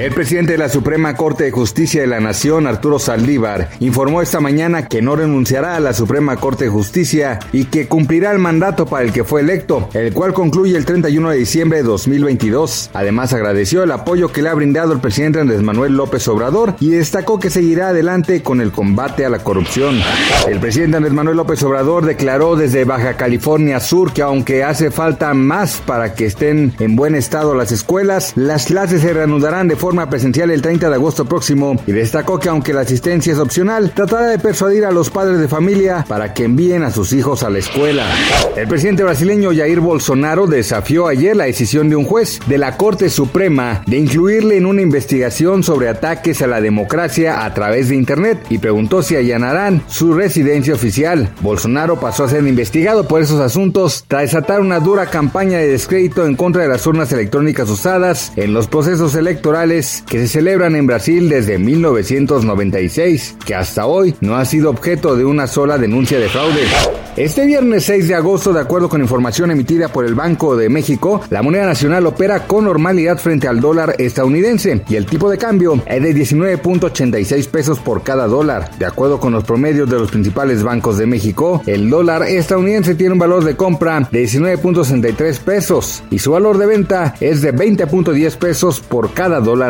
El presidente de la Suprema Corte de Justicia de la Nación, Arturo Saldívar, informó esta mañana que no renunciará a la Suprema Corte de Justicia y que cumplirá el mandato para el que fue electo, el cual concluye el 31 de diciembre de 2022. Además, agradeció el apoyo que le ha brindado el presidente Andrés Manuel López Obrador y destacó que seguirá adelante con el combate a la corrupción. El presidente Andrés Manuel López Obrador declaró desde Baja California Sur que aunque hace falta más para que estén en buen estado las escuelas, las clases se reanudarán de forma presencial el 30 de agosto próximo y destacó que aunque la asistencia es opcional, tratará de persuadir a los padres de familia para que envíen a sus hijos a la escuela. El presidente brasileño Jair Bolsonaro desafió ayer la decisión de un juez de la Corte Suprema de incluirle en una investigación sobre ataques a la democracia a través de Internet y preguntó si allanarán su residencia oficial. Bolsonaro pasó a ser investigado por esos asuntos tras desatar una dura campaña de descrédito en contra de las urnas electrónicas usadas en los procesos electorales que se celebran en Brasil desde 1996, que hasta hoy no ha sido objeto de una sola denuncia de fraude. Este viernes 6 de agosto, de acuerdo con información emitida por el Banco de México, la moneda nacional opera con normalidad frente al dólar estadounidense y el tipo de cambio es de 19.86 pesos por cada dólar. De acuerdo con los promedios de los principales bancos de México, el dólar estadounidense tiene un valor de compra de 19.63 pesos y su valor de venta es de 20.10 pesos por cada dólar